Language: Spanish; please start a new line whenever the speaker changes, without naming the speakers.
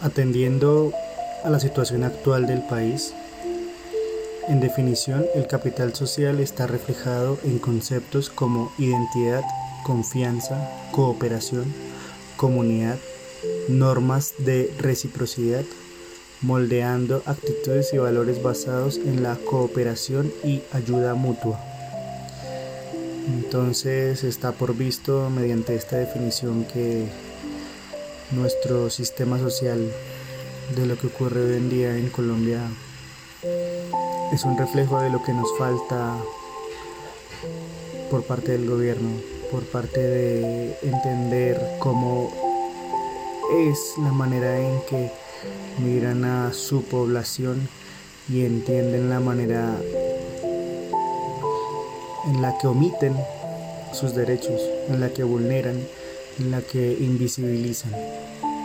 Atendiendo a la situación actual del país, en definición, el capital social está reflejado en conceptos como identidad, confianza, cooperación, comunidad, normas de reciprocidad, moldeando actitudes y valores basados en la cooperación y ayuda mutua. Entonces está por visto mediante esta definición que nuestro sistema social de lo que ocurre hoy en día en Colombia es un reflejo de lo que nos falta por parte del gobierno, por parte de entender cómo es la manera en que miran a su población y entienden la manera en la que omiten sus derechos, en la que vulneran, en la que invisibilizan.